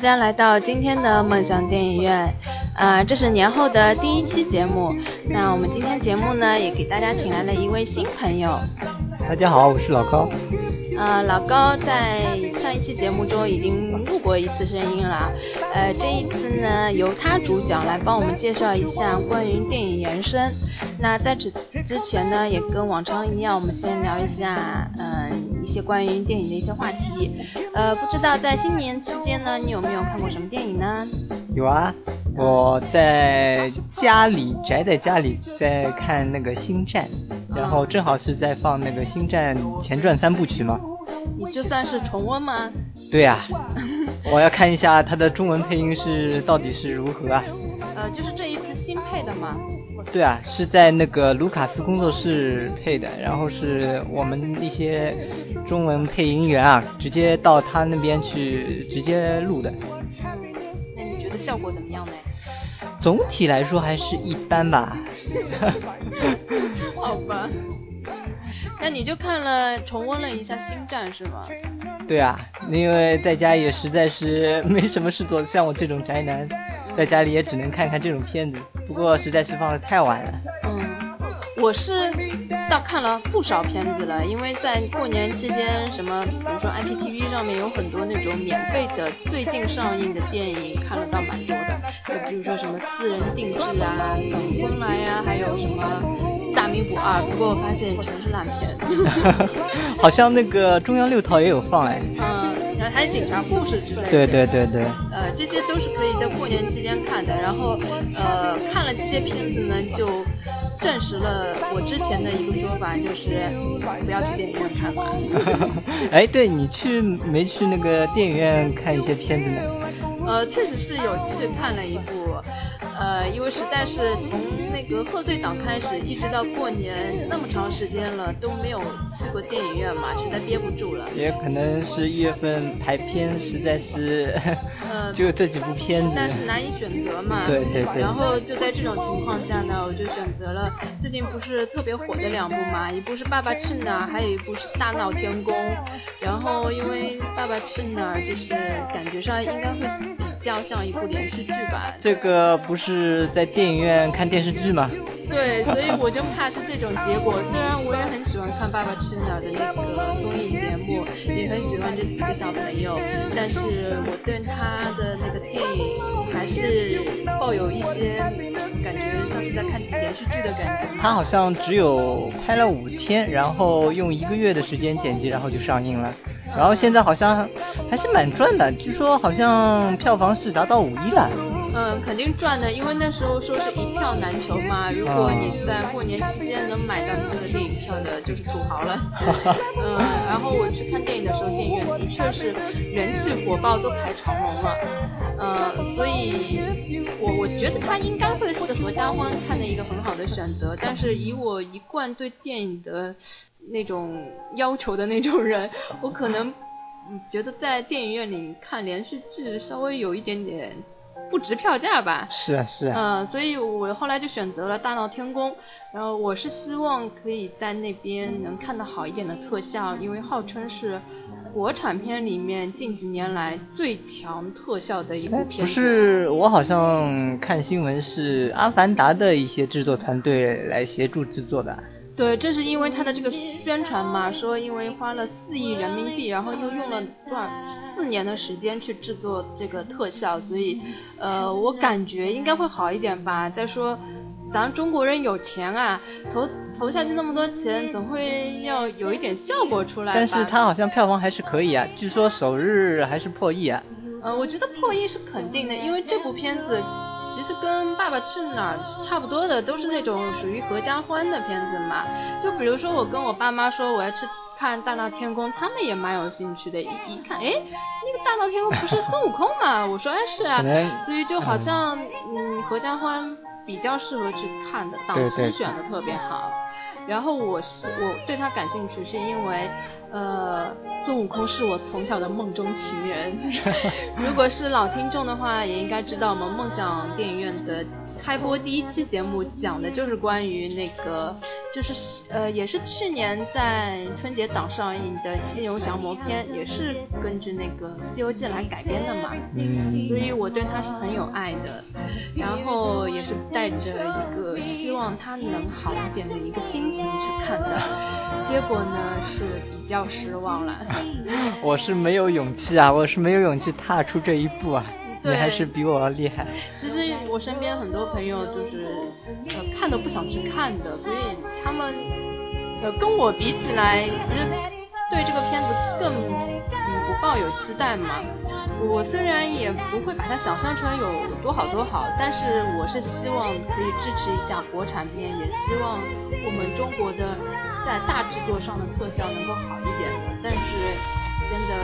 大家来到今天的梦想电影院，呃，这是年后的第一期节目。那我们今天节目呢，也给大家请来了一位新朋友。大家好，我是老高。呃，老高在上一期节目中已经录过一次声音了，呃，这一次呢，由他主讲来帮我们介绍一下关于电影延伸。那在此之前呢，也跟往常一样，我们先聊一下，嗯，一些关于电影的一些话题。呃，不知道在新年期间呢，你有没有看过什么电影呢？有啊，我在家里宅在家里在看那个《星战》，然后正好是在放那个《星战前传三部曲嘛。你这算是重温吗？对呀，我要看一下它的中文配音是到底是如何啊。呃，就是这一次新配的吗？对啊，是在那个卢卡斯工作室配的，然后是我们一些中文配音员啊，直接到他那边去直接录的。那你觉得效果怎么样呢？总体来说还是一般吧。好吧。那你就看了重温了一下《星战》是吗？对啊，因为在家也实在是没什么事做，像我这种宅男，在家里也只能看看这种片子。不过实在是放的太晚了。嗯，我是倒看了不少片子了，因为在过年期间，什么比如说 IPTV 上面有很多那种免费的最近上映的电影，看了倒蛮多的。就比如说什么《私人定制》啊，《等风来》呀，还有什么。大名捕二，不过我发现全是烂片。好像那个中央六套也有放哎。嗯，然后还有警察故事之类的。对对对对。呃，这些都是可以在过年期间看的。然后，呃，看了这些片子呢，就证实了我之前的一个说法，就是不要去电影院看吧。哎，对你去没去那个电影院看一些片子呢？呃，确实是有去看了一部。呃，因为实在是从那个贺岁档开始，一直到过年那么长时间了，都没有去过电影院嘛，实在憋不住了。也可能是一月份排片实在是，呃，就这几部片子，实在是难以选择嘛。对对对。然后就在这种情况下呢，我就选择了最近不是特别火的两部嘛，一部是《爸爸去哪儿》，还有一部是《大闹天宫》。然后因为《爸爸去哪儿》就是感觉上应该会比较像一部连续剧吧。这个不是。是在电影院看电视剧吗？对，所以我就怕是这种结果。虽然我也很喜欢看《爸爸去哪儿》的那个综艺节目，也很喜欢这几个小朋友，但是我对他的那个电影还是抱有一些感觉，像在看电视剧的感觉。他好像只有拍了五天，然后用一个月的时间剪辑，然后就上映了。然后现在好像还是蛮赚的，据说好像票房是达到五亿了。嗯，肯定赚的，因为那时候说是一票难求嘛。如果你在过年期间能买到那个电影票的，就是土豪了。嗯，然后我去看电影的时候，电影院的确是人气火爆，都排长龙了。嗯，所以我我觉得它应该会是合家欢看的一个很好的选择。但是以我一贯对电影的那种要求的那种人，我可能觉得在电影院里看连续剧稍微有一点点。不值票价吧？是啊是啊。嗯，所以我后来就选择了大闹天宫，然后我是希望可以在那边能看到好一点的特效，因为号称是国产片里面近几年来最强特效的一部片。不是，我好像看新闻是阿凡达的一些制作团队来协助制作的。对，正是因为他的这个宣传嘛，说因为花了四亿人民币，然后又用了多少四年的时间去制作这个特效，所以，呃，我感觉应该会好一点吧。再说，咱中国人有钱啊，投投下去那么多钱，总会要有一点效果出来。但是它好像票房还是可以啊，据说首日还是破亿啊。呃，我觉得破亿是肯定的，因为这部片子。其实跟《爸爸去哪儿》差不多的，都是那种属于合家欢的片子嘛。就比如说我跟我爸妈说我要去看《大闹天宫》，他们也蛮有兴趣的。一一看，哎，那个《大闹天宫》不是孙悟空嘛？我说，哎，是啊。所以就好像，嗯，合家欢比较适合去看的，档期选的特别好。然后我是我对他感兴趣，是因为。呃，孙悟空是我从小的梦中情人。如果是老听众的话，也应该知道我们梦想电影院的开播第一期节目讲的就是关于那个，就是呃，也是去年在春节档上映的《西游降魔篇》，也是根据那个《西游记》来改编的嘛。嗯。所以我对他是很有爱的，然后也是带着一个希望他能好一点的一个心情去看的，结果呢是比较失望了。我是没有勇气啊，我是没有勇气踏出这一步啊。你还是比我厉害。其实我身边很多朋友就是呃看都不想去看的，所以他们呃跟我比起来，其实对这个片子更嗯不抱有期待嘛。我虽然也不会把它想象成有多好多好，但是我是希望可以支持一下国产片，也希望我们中国的在大制作上的特效能够好一点的。但是真的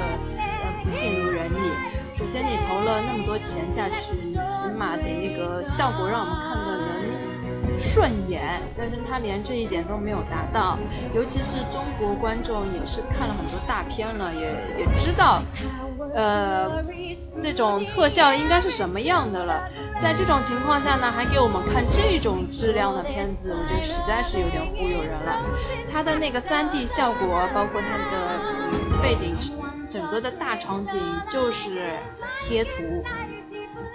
呃不尽如人意。首先，你投了那么多钱下去，你起码得那个效果让我们看的能顺眼。但是他连这一点都没有达到，尤其是中国观众也是看了很多大片了，也也知道，呃，这种特效应该是什么样的了。在这种情况下呢，还给我们看这种质量的片子，我觉得实在是有点忽悠人了。他的那个 3D 效果，包括他的背景。整个的大场景就是贴图，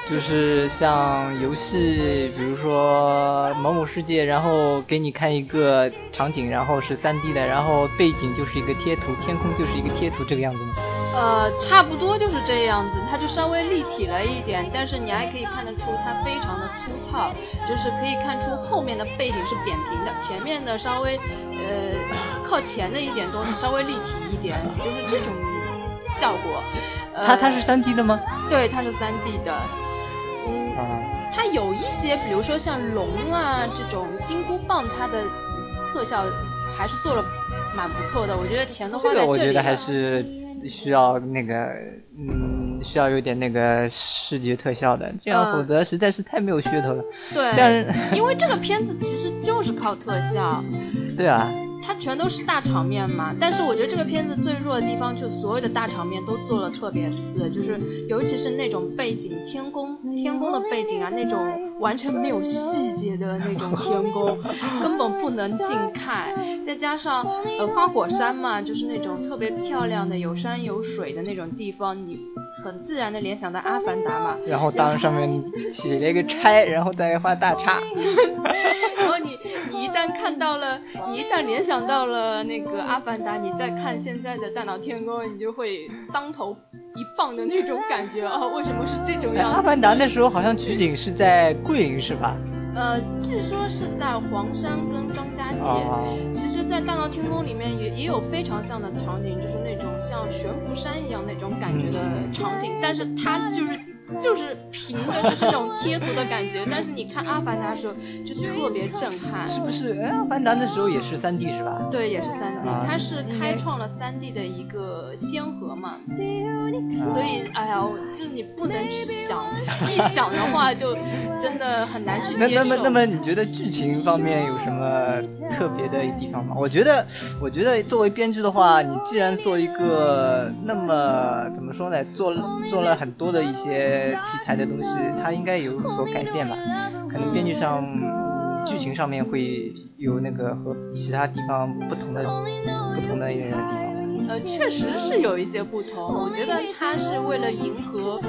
就是像游戏，比如说某某世界，然后给你看一个场景，然后是 3D 的，然后背景就是一个贴图，天空就是一个贴图，这个样子吗？呃，差不多就是这样子，它就稍微立体了一点，但是你还可以看得出它非常的粗糙，就是可以看出后面的背景是扁平的，前面的稍微呃靠前的一点东西稍微立体一点，就是这种。效果，呃它它是三 D 的吗？对，它是三 D 的。嗯，它有一些，比如说像龙啊这种金箍棒，它的特效还是做了蛮不错的。我觉得钱都花在这里了。我觉得还是需要那个，嗯，需要有点那个视觉特效的，这样否则实在是太没有噱头了。对，因为这个片子其实就是靠特效。对啊。它全都是大场面嘛，但是我觉得这个片子最弱的地方，就所有的大场面都做了特别次，就是尤其是那种背景天宫天宫的背景啊，那种完全没有细节的那种天宫，根本不能近看。再加上呃花果山嘛，就是那种特别漂亮的有山有水的那种地方，你很自然的联想到阿凡达嘛。然后当上面起了一个拆，然后再画大叉。然后你你一旦看到了，你一旦联想。到了那个阿凡达，你再看现在的大闹天宫，你就会当头一棒的那种感觉啊！为什么是这种样子？阿凡达那时候好像取景是在桂林是吧？呃，据说是在黄山跟张家界。其实，在大闹天宫里面也也有非常像的场景，就是那种像悬浮山一样那种感觉的场景，但是它就是。就是平的，就是那种贴图的感觉。但是你看《阿凡达》的时候就特别震撼，是不是？哎，《阿凡达》的时候也是三 D 是吧？对，也是三 D，它是开创了三 D 的一个先河嘛。所以，哎呀，就你不能去想，一想的话就真的很难去接受。那那么，那么你觉得剧情方面有什么特别的地方吗？我觉得，我觉得作为编剧的话，你既然做一个那么怎么说呢，做做了很多的一些。题材的东西，它应该有所改变吧？可能编剧上、剧情上面会有那个和其他地方不同的、不同的一个地方。呃，确实是有一些不同。我觉得他是为了迎合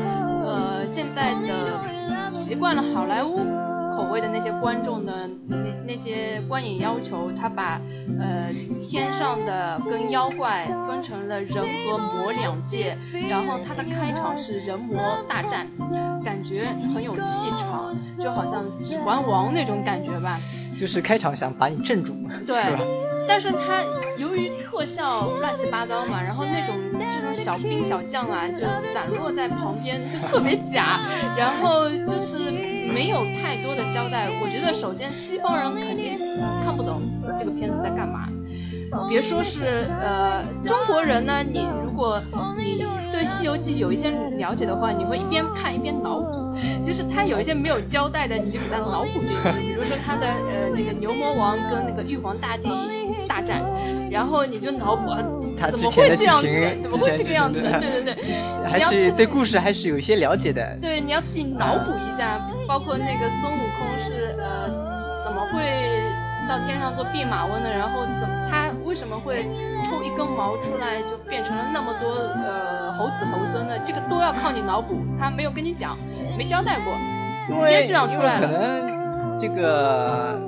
呃现在的习惯了好莱坞。口味的那些观众的那那些观影要求，他把呃天上的跟妖怪分成了人和魔两界，然后他的开场是人魔大战，感觉很有气场，就好像指环王那种感觉吧。就是开场想把你镇住，对，但是它由于特效乱七八糟嘛，然后那种这种小兵小将啊，就散落在旁边，就特别假，然后就是没有太多的交代。我觉得首先西方人肯定看不懂这个片子在干嘛，别说是呃中国人呢，你如果你对《西游记》有一些了解的话，你会一边看一边脑补。就是他有一些没有交代的，你就给他脑补进去。比如说他的呃那个牛魔王跟那个玉皇大帝大战，然后你就脑补怎么会这样子？怎么会这个样子？对对对，还是对故事还是有一些了解的。对，你要自己脑补一下，包括那个孙悟空是呃怎么会到天上做弼马温的，然后怎么他为什么会抽一根毛出来就变成了那么多呃猴子猴孙呢？这个都要靠你脑补，他没有跟你讲，没交代过，直接这样出来了。可能这个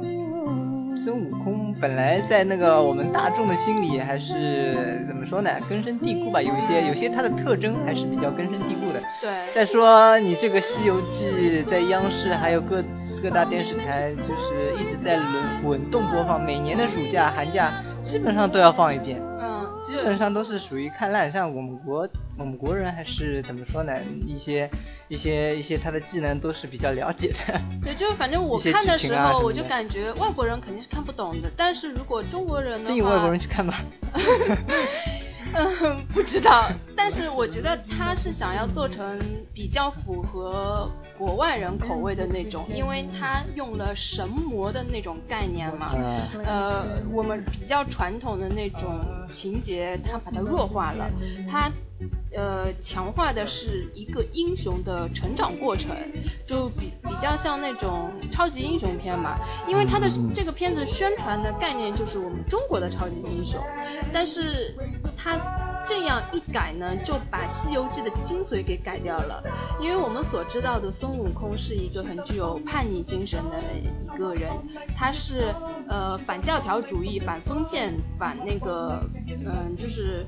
孙悟空本来在那个我们大众的心里还是怎么说呢？根深蒂固吧，有些有些它的特征还是比较根深蒂固的。对。再说你这个《西游记》在央视还有各。各大电视台就是一直在轮滚动播放，每年的暑假、寒假基本上都要放一遍。嗯，基本上都是属于看烂。像我们国我们国人还是怎么说呢？一些一些一些他的技能都是比较了解的。对，就是反正我看的时候，我就感觉外国人肯定是看不懂的。但是如果中国人的话，建议外国人去看吧。嗯，不知道。但是我觉得他是想要做成比较符合。国外人口味的那种，因为他用了神魔的那种概念嘛，呃，我们比较传统的那种情节，他把它弱化了，他呃强化的是一个英雄的成长过程，就比比较像那种超级英雄片嘛，因为他的这个片子宣传的概念就是我们中国的超级英雄，但是他。这样一改呢，就把《西游记》的精髓给改掉了。因为我们所知道的孙悟空是一个很具有叛逆精神的一个人，他是呃反教条主义、反封建、反那个嗯，就是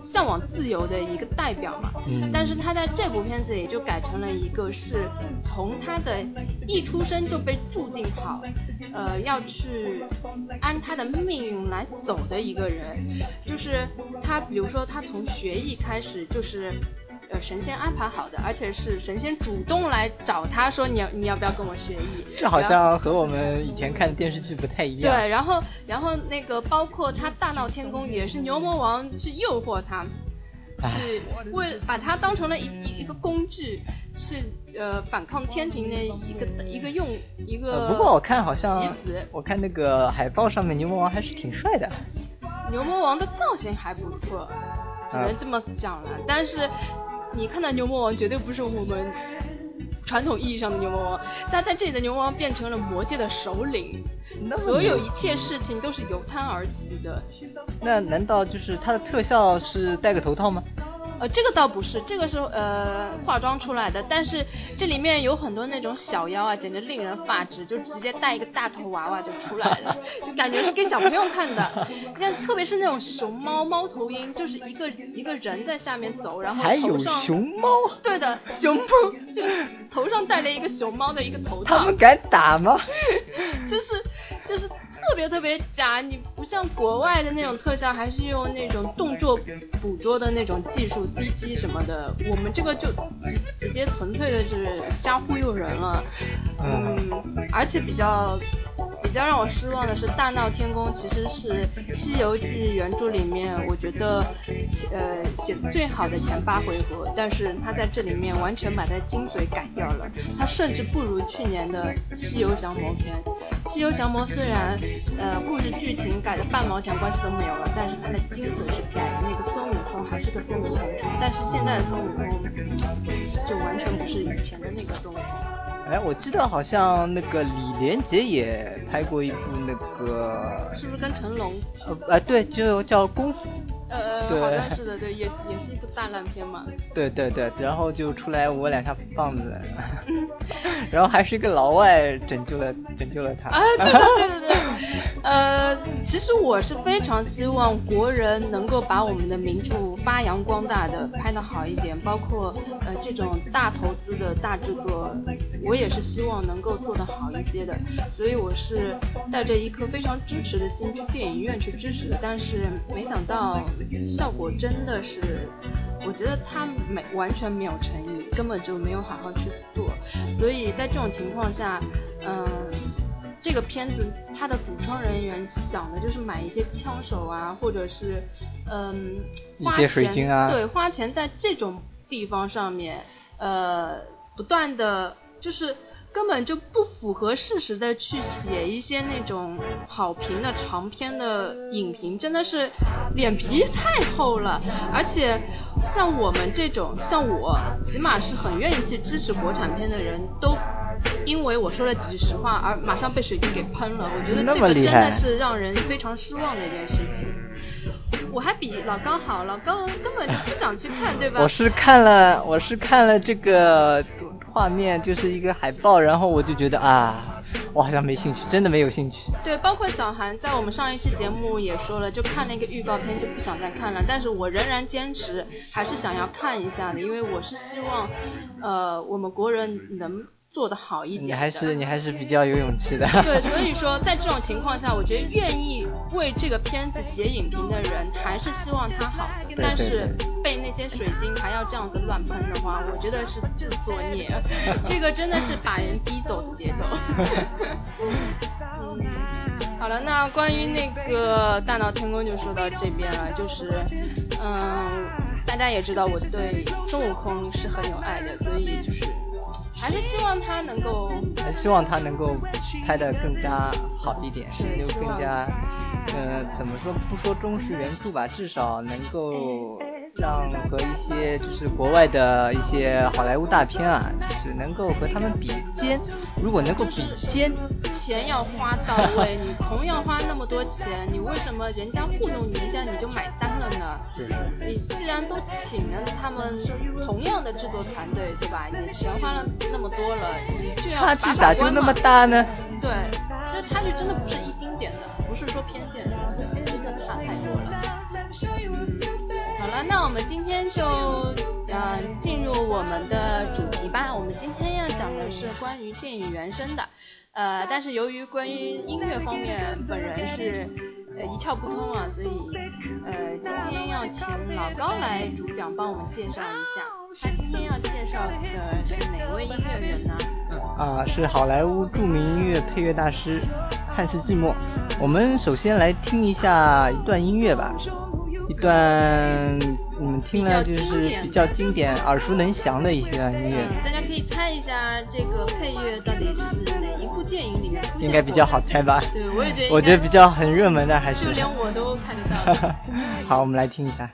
向往自由的一个代表嘛。嗯。但是他在这部片子也就改成了一个是从他的一出生就被注定好，呃要去按他的命运来走的一个人，就是他，比如说。他从学艺开始就是，呃，神仙安排好的，而且是神仙主动来找他说你要你要不要跟我学艺？这好像和我们以前看的电视剧不太一样。对，然后然后那个包括他大闹天宫也是牛魔王去诱惑他，是为把他当成了一一一个工具，是呃反抗天庭的一个一个用一个。不过我看好像我看那个海报上面牛魔王还是挺帅的。牛魔王的造型还不错，只能这么讲了。但是你看到牛魔王绝对不是我们传统意义上的牛魔王，他在这里的牛魔王变成了魔界的首领，所有一切事情都是由他而起的。那难道就是他的特效是戴个头套吗？呃，这个倒不是，这个是呃化妆出来的，但是这里面有很多那种小妖啊，简直令人发指，就直接带一个大头娃娃就出来了，就感觉是给小朋友看的。你看，特别是那种熊猫猫头鹰，就是一个一个人在下面走，然后头上熊猫，对的，熊猫就头上戴了一个熊猫的一个头套。他们敢打吗？就 是就是。特别特别假，你不像国外的那种特效，还是用那种动作捕捉的那种技术，CG 什么的。我们这个就直直接纯粹的是瞎忽悠人了，嗯，而且比较。比较让我失望的是，大闹天宫其实是《西游记》原著里面我觉得呃写的最好的前八回合，但是他在这里面完全把它精髓改掉了，他甚至不如去年的《西游降魔篇》。《西游降魔》虽然呃故事剧情改的半毛钱关系都没有了，但是它的精髓是改的那个孙悟空还是个孙悟空，但是现在的孙悟空就完全不是以前的那个孙悟空。哎，我记得好像那个李连杰也拍过一部那个，是不是跟成龙？呃，哎，对，就叫功夫。呃，好像是的，对，也也是一部大烂片嘛。对对对，然后就出来我两下棒子，然后还是一个老外拯救了拯救了他。啊，对对对对对，呃，其实我是非常希望国人能够把我们的名著发扬光大的，拍的好一点，包括呃这种大投资的大制作，我也是希望能够做得好一些的，所以我是带着一颗非常支持的心去电影院去支持的，但是没想到。效果真的是，我觉得他没完全没有诚意，根本就没有好好去做。所以在这种情况下，嗯，这个片子它的主创人员想的就是买一些枪手啊，或者是嗯花钱，对，花钱在这种地方上面，呃，不断的就是根本就不符合事实的去写一些那种好评的长篇的影评，真的是脸皮太厚了。而且像我们这种，像我，起码是很愿意去支持国产片的人，都因为我说了几句实话而马上被水军给喷了。我觉得这个真的是让人非常失望的一件事情。我还比老高好，老高根本就不想去看，对吧？我是看了，我是看了这个画面，就是一个海报，然后我就觉得啊，我好像没兴趣，真的没有兴趣。对，包括小韩在我们上一期节目也说了，就看了一个预告片就不想再看了，但是我仍然坚持还是想要看一下的，因为我是希望，呃，我们国人能。做的好一点，你还是你还是比较有勇气的。对，所以说在这种情况下，我觉得愿意为这个片子写影评的人，还是希望它好的。但是被那些水晶还要这样子乱喷的话，我觉得是自作孽。这个真的是把人逼走的节奏。嗯，好了，那关于那个大闹天宫就说到这边了，就是嗯，大家也知道我对孙悟空是很有爱的，所以就是。还是希望他能够，还希望他能够拍的更加好一点，就更加，呃，怎么说？不说忠实原著吧，至少能够。让和一些就是国外的一些好莱坞大片啊，就是能够和他们比肩。如果能够比肩，钱要花到位。你同样花那么多钱，你为什么人家糊弄你一下你就买单了呢？你既然都请了他们同样的制作团队，对吧？你钱花了那么多了，你就要把把差距咋就那么大呢？对，这差距真的不是一丁点的，不是说偏见什么的，真的差太多了。好了，那我们今天就嗯进入我们的主题吧。我们今天要讲的是关于电影原声的，呃，但是由于关于音乐方面本人是呃一窍不通啊，所以呃今天要请老高来主讲，帮我们介绍一下。他今天要介绍的是哪位音乐人呢？啊，是好莱坞著名音乐配乐大师汉斯季默。我们首先来听一下一段音乐吧。一段你们听了就是比较经典、耳熟能详的一些音乐。大家可以猜一下这个配乐到底是哪一部电影里面出现？应该比较好猜吧？对，我也觉得。我觉得比较很热门的还是。就连我都看得到。好，我们来听一下。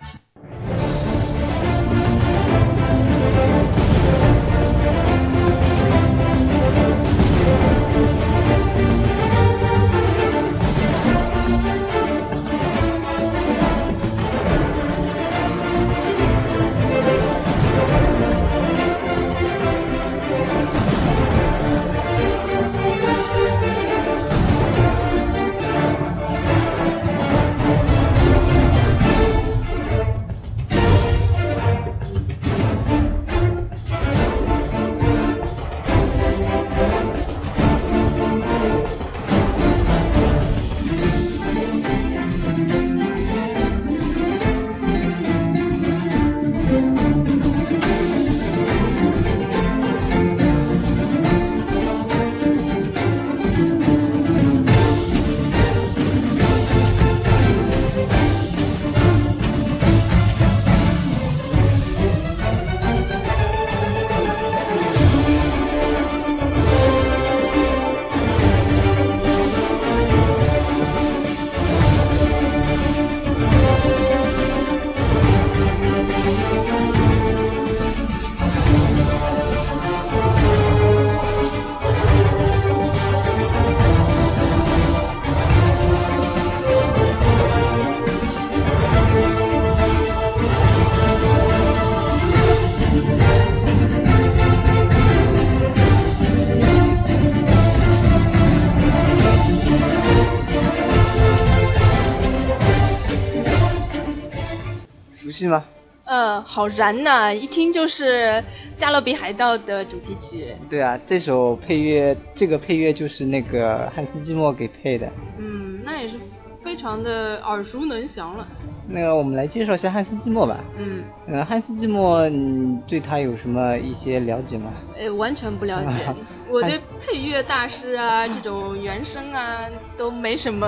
嗯，好燃呐！一听就是《加勒比海盗》的主题曲。对啊，这首配乐，这个配乐就是那个汉斯季默给配的。嗯，那也是非常的耳熟能详了。那个，我们来介绍一下汉斯季默吧。嗯。呃，汉斯季默，你对他有什么一些了解吗？呃，完全不了解。我对配乐大师啊，这种原声啊都没什么。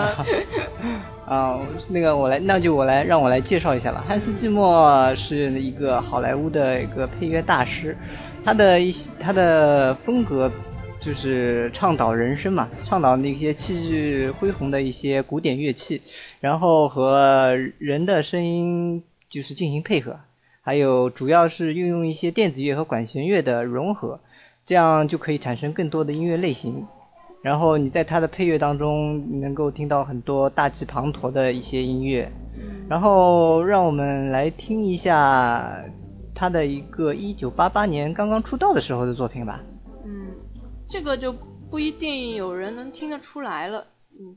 啊，那个我来，那就我来，让我来介绍一下吧。汉斯季默是一个好莱坞的一个配乐大师，他的一他的风格就是倡导人声嘛，倡导那些气质恢宏的一些古典乐器，然后和人的声音就是进行配合，还有主要是运用一些电子乐和管弦乐的融合。这样就可以产生更多的音乐类型，然后你在它的配乐当中能够听到很多大气磅礴的一些音乐，然后让我们来听一下他的一个一九八八年刚刚出道的时候的作品吧。这个就不一定有人能听得出来了。嗯，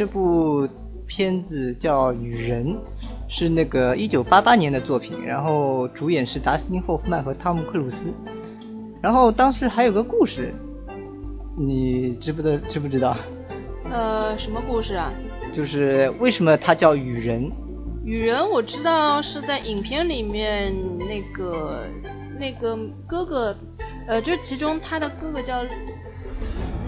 这部片子叫《雨人》，是那个一九八八年的作品，然后主演是达斯汀·霍夫曼和汤姆·克鲁斯。然后当时还有个故事，你知不知知不知道？呃，什么故事啊？就是为什么他叫雨人？雨人我知道是在影片里面那个那个哥哥，呃，就是其中他的哥哥叫。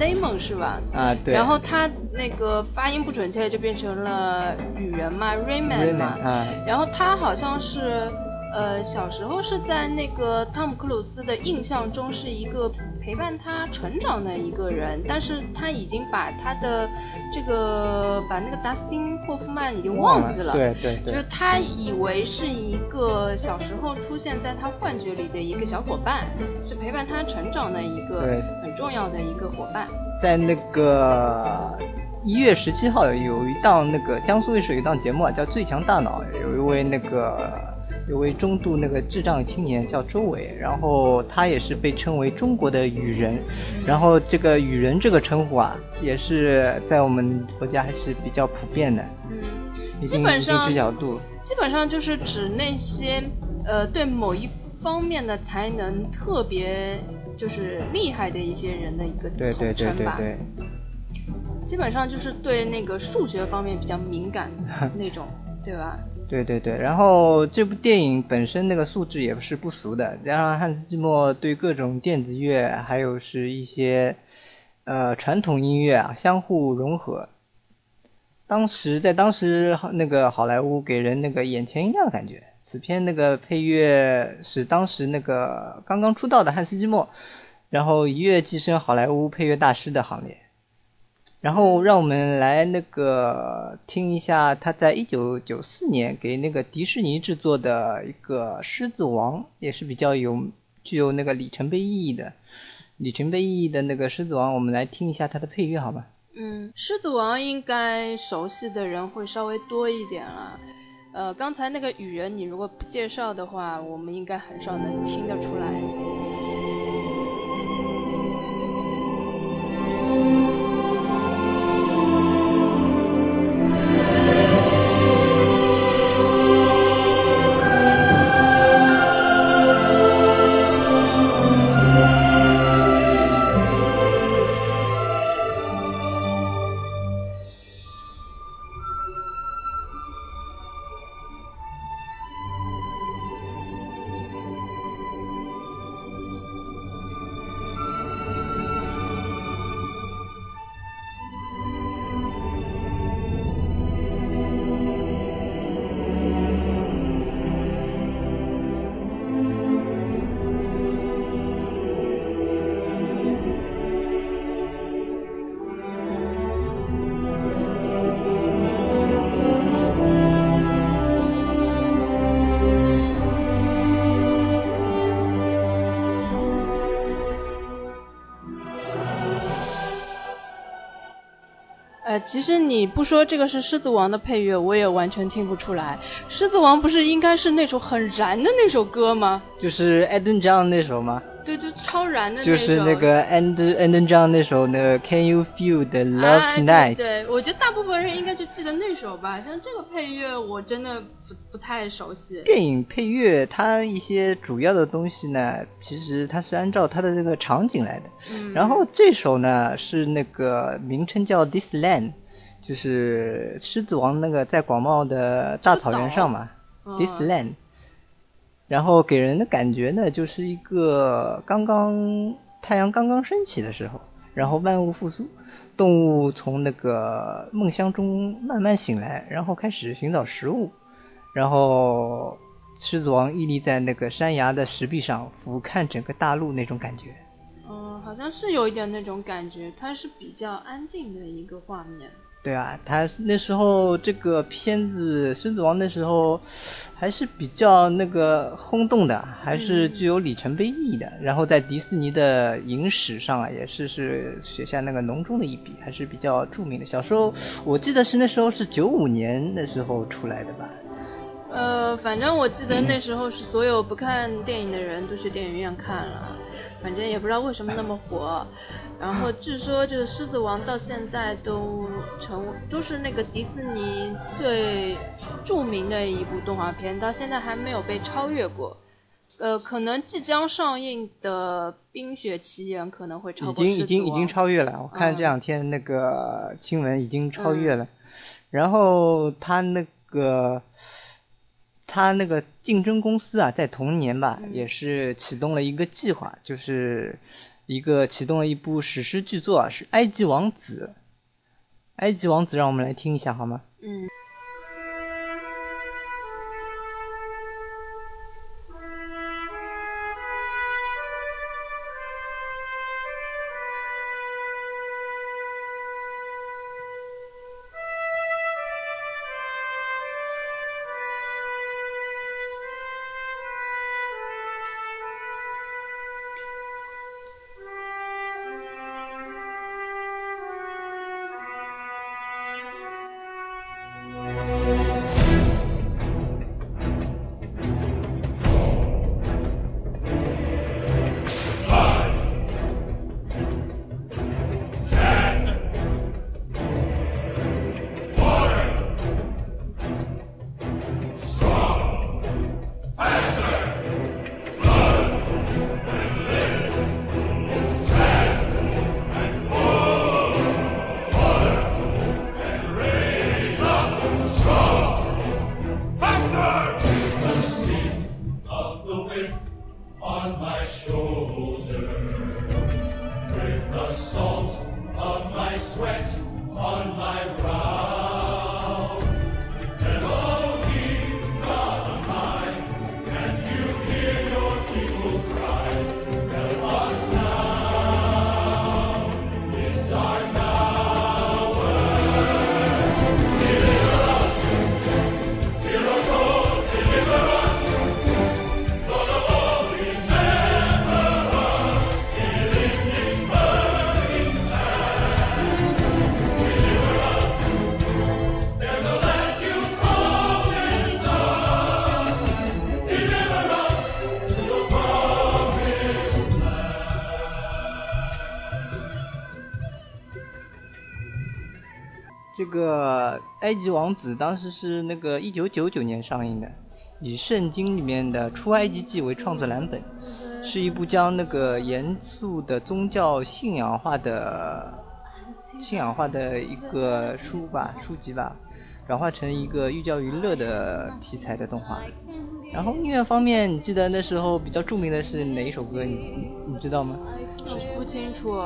雷蒙是吧？啊，对。然后他那个发音不准确，就变成了雨人嘛，Raymond 嘛。啊。然后他好像是。呃，小时候是在那个汤姆克鲁斯的印象中是一个陪伴他成长的一个人，但是他已经把他的这个把那个达斯汀霍夫曼已经忘记了，对对对，就是他以为是一个小时候出现在他幻觉里的一个小伙伴，是陪伴他成长的一个很重要的一个伙伴。在那个一月十七号有一档那个江苏卫视有一档节目啊，叫《最强大脑》，有一位那个。有位中度那个智障青年叫周伟，然后他也是被称为中国的雨人，然后这个雨人这个称呼啊，也是在我们国家还是比较普遍的。嗯，基本上基本上就是指那些呃对某一方面的才能特别就是厉害的一些人的一个统称吧。基本上就是对那个数学方面比较敏感那种，对吧？对对对，然后这部电影本身那个素质也是不俗的，加上汉斯季默对各种电子乐还有是一些呃传统音乐啊相互融合，当时在当时那个好莱坞给人那个眼前一亮的感觉。此片那个配乐是当时那个刚刚出道的汉斯季默，然后一跃跻身好莱坞配乐大师的行列。然后让我们来那个听一下他在一九九四年给那个迪士尼制作的一个《狮子王》，也是比较有具有那个里程碑意义的里程碑意义的那个《狮子王》，我们来听一下它的配乐，好吗？嗯，《狮子王》应该熟悉的人会稍微多一点了。呃，刚才那个雨人，你如果不介绍的话，我们应该很少能听得出来。其实你不说这个是《狮子王》的配乐，我也完全听不出来。《狮子王》不是应该是那首很燃的那首歌吗？就是艾登·张那首吗？对，就超燃的那首。就是那个安德安德张那首那个 Can You Feel the Love Tonight？对，我觉得大部分人应该就记得那首吧。像这个配乐，我真的不不太熟悉。电影配乐它一些主要的东西呢，其实它是按照它的这个场景来的。嗯。然后这首呢是那个名称叫 This Land，就是狮子王那个在广袤的大草原上嘛，This Land。然后给人的感觉呢，就是一个刚刚太阳刚刚升起的时候，然后万物复苏，动物从那个梦乡中慢慢醒来，然后开始寻找食物，然后狮子王屹立在那个山崖的石壁上，俯瞰整个大陆那种感觉。嗯，好像是有一点那种感觉，它是比较安静的一个画面。对啊，他那时候这个片子《狮子王》那时候还是比较那个轰动的，还是具有里程碑意义的。然后在迪士尼的影史上啊，也是是写下那个浓重的一笔，还是比较著名的。小时候我记得是那时候是九五年那时候出来的吧。呃，反正我记得那时候是所有不看电影的人都去电影院看了，反正也不知道为什么那么火。然后据说就是《狮子王》到现在都成都是那个迪士尼最著名的一部动画片，到现在还没有被超越过。呃，可能即将上映的《冰雪奇缘》可能会超过《已经已经已经超越了，我看这两天那个新闻已经超越了。然后他那个。他那个竞争公司啊，在同年吧，也是启动了一个计划，就是一个启动了一部史诗巨作，是《埃及王子》。埃及王子，让我们来听一下好吗？嗯。个埃及王子当时是那个一九九九年上映的，以圣经里面的出埃及记为创作蓝本，是一部将那个严肃的宗教信仰化的信仰化的一个书吧书籍吧，转化成一个寓教于乐的题材的动画。然后音乐方面，你记得那时候比较著名的是哪一首歌？你你知道吗？不清楚。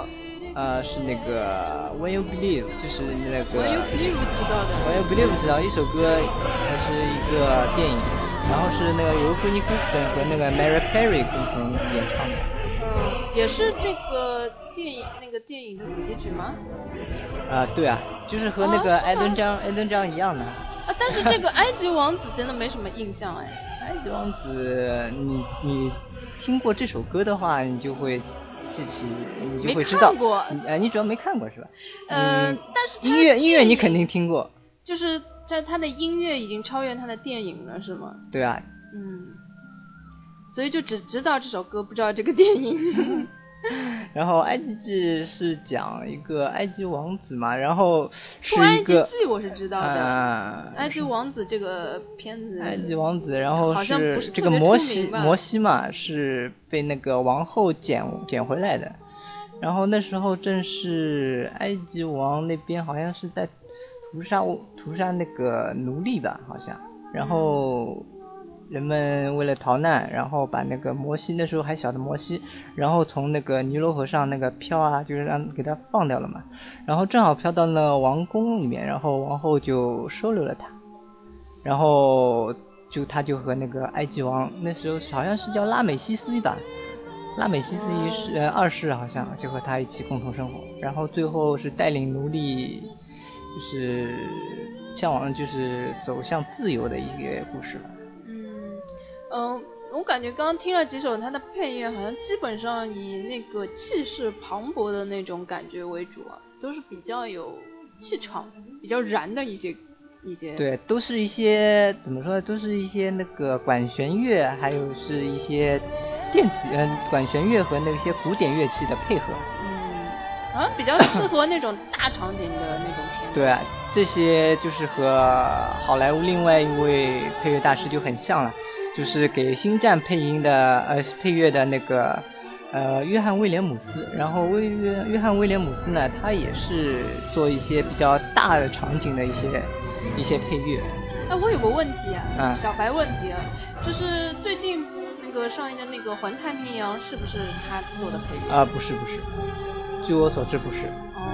呃，是那个 When You Believe，就是那个 When You Believe 知道的。When You Believe 知道一首歌，还是一个电影，然后是那个由 Whitney Houston 和那个 Mary Carey 共同演唱的。嗯，也是这个电影那个电影的主题曲吗？啊，对啊，就是和那个艾登张艾登张一样的。啊，但是这个埃及王子真的没什么印象哎。埃及王子，你你听过这首歌的话，你就会。记起，你就会知道。没看过。呃，你主要没看过是吧？嗯，但是音乐音乐你肯定听过。就是在他的音乐已经超越他的电影了，是吗？对啊。嗯。所以就只知道这首歌，不知道这个电影。然后《埃及记》是讲一个埃及王子嘛，然后出埃及记》我是知道的，《埃及王子》这个片子。埃及王子，然后是这个摩西，摩西嘛是被那个王后捡捡回来的，然后那时候正是埃及王那边好像是在屠杀屠杀那个奴隶吧，好像，然后。人们为了逃难，然后把那个摩西那时候还小的摩西，然后从那个尼罗河上那个漂啊，就是让给他放掉了嘛。然后正好漂到了王宫里面，然后王后就收留了他，然后就他就和那个埃及王那时候好像是叫拉美西斯吧，拉美西斯一世呃二世好像就和他一起共同生活，然后最后是带领奴隶就是向往就是走向自由的一个故事了。嗯，我感觉刚刚听了几首他的配乐，好像基本上以那个气势磅礴的那种感觉为主啊，都是比较有气场、比较燃的一些一些。对，都是一些怎么说呢？都是一些那个管弦乐，还有是一些电子嗯管弦乐和那些古典乐器的配合。嗯，好像比较适合那种大场景的那种片。对啊，这些就是和好莱坞另外一位配乐大师就很像了。就是给《星战》配音的，呃，配乐的那个，呃，约翰威廉姆斯。然后威约约翰威廉姆斯呢，他也是做一些比较大的场景的一些一些配乐。哎，我有个问题啊，小白问题啊，就是最近那个上映的那个《环太平洋》是不是他做的配乐？啊，不是不是，据我所知不是。哦，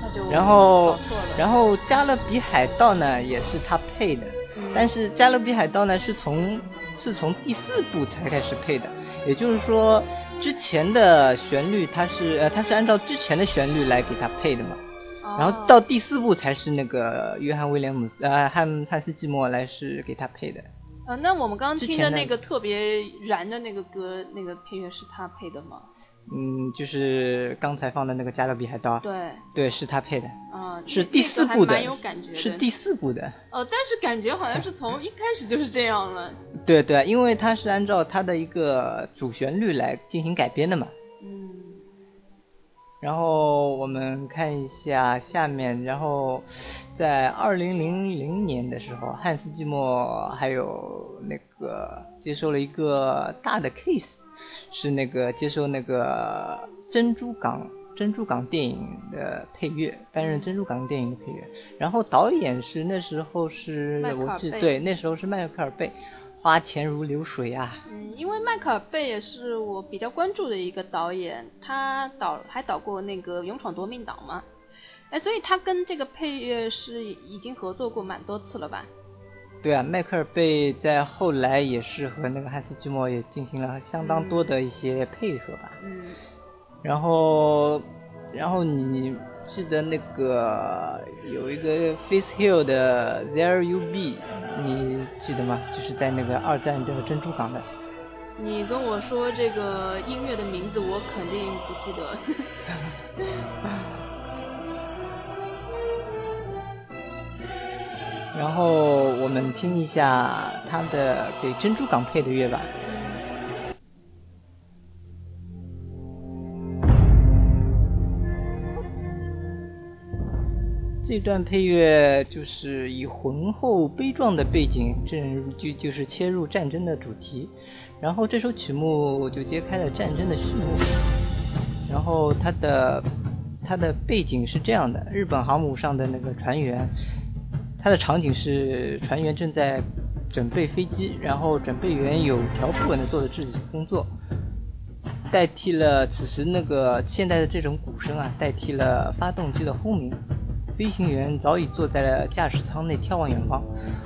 那就然后。然后《加勒比海盗》呢，也是他配的。但是《加勒比海盗》呢，是从是从第四部才开始配的，也就是说，之前的旋律它是呃它是按照之前的旋律来给它配的嘛，然后到第四部才是那个约翰威廉姆斯呃汉汉斯季默来是给他配的。呃，那我们刚刚听的那个特别燃的那个歌，那个配乐是他配的吗？嗯，就是刚才放的那个《加勒比海盗》，对，对，是他配的，啊，是第四部的，觉是第四部的。哦，但是感觉好像是从一开始就是这样了。对对，因为它是按照它的一个主旋律来进行改编的嘛。嗯。然后我们看一下下面，然后在二零零零年的时候，汉斯季默还有那个接受了一个大的 case。是那个接受那个珍珠港珍珠港电影的配乐，担任珍珠港电影的配乐。然后导演是那时候是我记对那时候是迈克尔贝，花钱如流水啊。嗯，因为迈克尔贝也是我比较关注的一个导演，他导还导过那个勇闯夺命岛嘛，哎，所以他跟这个配乐是已经合作过蛮多次了吧？对啊，迈克尔贝在后来也是和那个汉斯季默也进行了相当多的一些配合吧。嗯。然后，然后你记得那个有一个 Face Hill 的 There You Be，你记得吗？就是在那个二战的珍珠港的。你跟我说这个音乐的名字，我肯定不记得。然后我们听一下他的给珍珠港配的乐吧。这段配乐就是以浑厚悲壮的背景，正就就是切入战争的主题。然后这首曲目就揭开了战争的序幕。然后它的它的背景是这样的：日本航母上的那个船员。它的场景是船员正在准备飞机，然后准备员有条不紊地做着自己的工作，代替了此时那个现在的这种鼓声啊，代替了发动机的轰鸣。飞行员早已坐在了驾驶舱内眺望远方，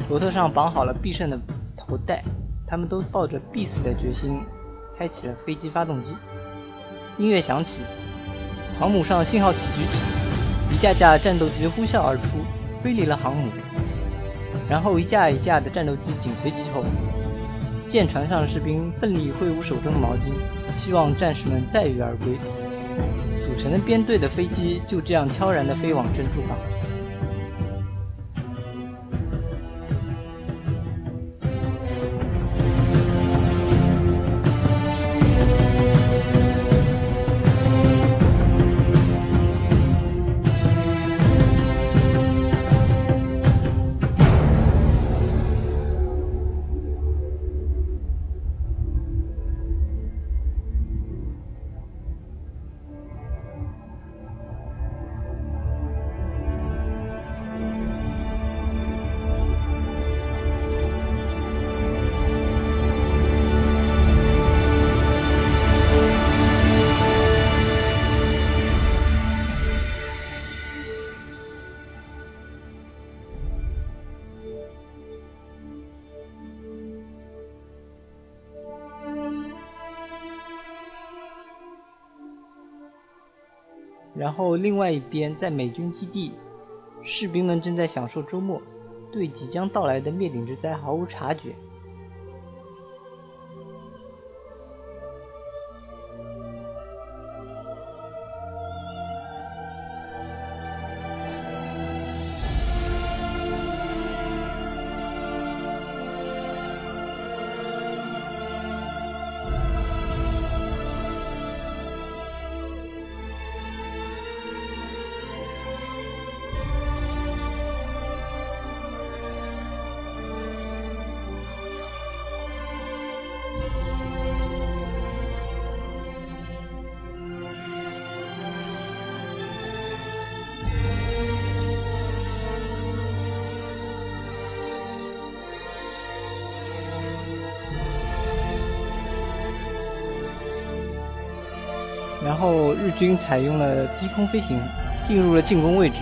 额头上绑好了必胜的头带，他们都抱着必死的决心，开启了飞机发动机。音乐响起，航母上的信号旗举起，一架架战斗机呼啸而出。飞离了航母，然后一架一架的战斗机紧随其后。舰船上士兵奋力挥舞手中的毛巾，希望战士们载誉而归。组成的编队的飞机就这样悄然地飞往珍珠港。后，另外一边，在美军基地，士兵们正在享受周末，对即将到来的灭顶之灾毫无察觉。军采用了低空飞行，进入了进攻位置。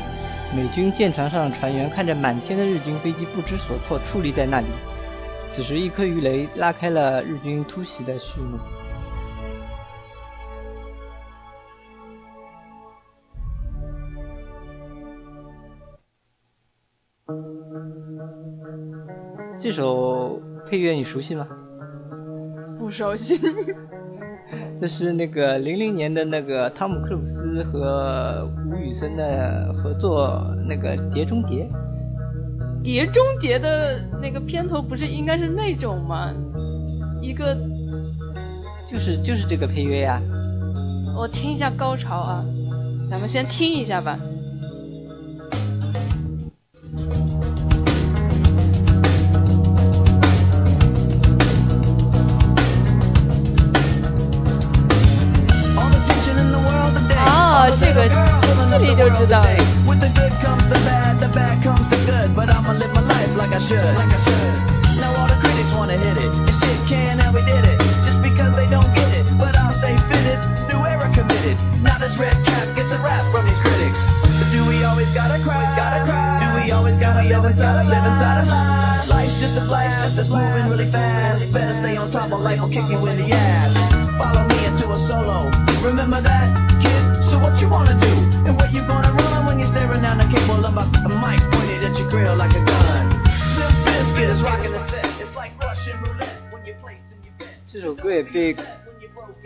美军舰船上的船员看着满天的日军飞机，不知所措，矗立在那里。此时，一颗鱼雷拉开了日军突袭的序幕。这首配乐你熟悉吗？不熟悉。这是那个零零年的那个汤姆克鲁斯和吴宇森的合作，那个《碟中谍》。《碟中谍》的那个片头不是应该是那种吗？一个，就是就是这个配乐呀。我听一下高潮啊，咱们先听一下吧。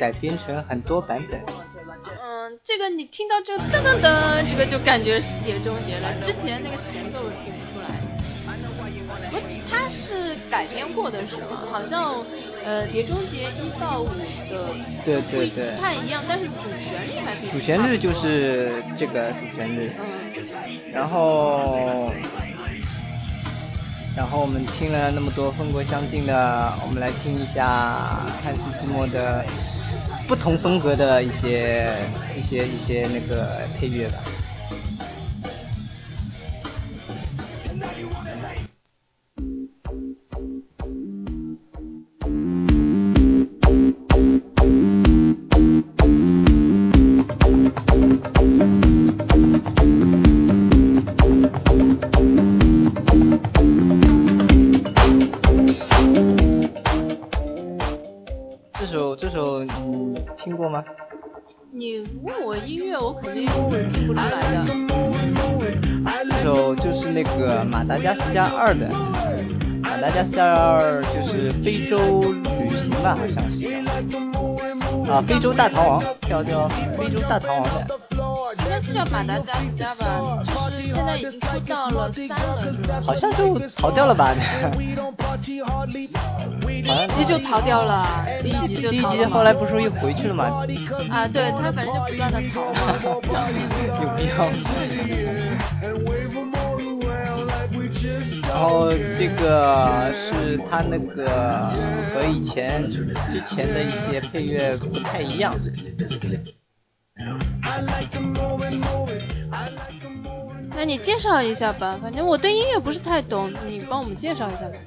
改编成很多版本。嗯，这个你听到这个噔噔噔，这个就感觉是碟中谍了。之前那个前奏听不出来。不，它是改编过的是吗？好像呃，碟中谍一到五的对对对不太一样，但是主旋律还是主旋律就是这个主旋律。嗯。然后。然后我们听了那么多风格相近的，我们来听一下汉斯季默的不同风格的一些一些一些那个配乐吧。你问我音乐，我肯定听不出来的。这首就是那个马达加斯加二的，马马达加斯加二就是非洲旅行吧，好像是。啊，非洲大逃亡，叫叫非洲大逃亡的。应该是叫马达加斯加吧，就是现在已经出到了三了，是吧？好像就逃掉了吧？第一集就逃掉了，第一集就逃了。第一集后来不是又回去了吗？啊，对他反正就不断的逃嘛。有必要。然后这个是他那个和以前之前的一些配乐不太一样。那你介绍一下吧，反正我对音乐不是太懂，你帮我们介绍一下吧。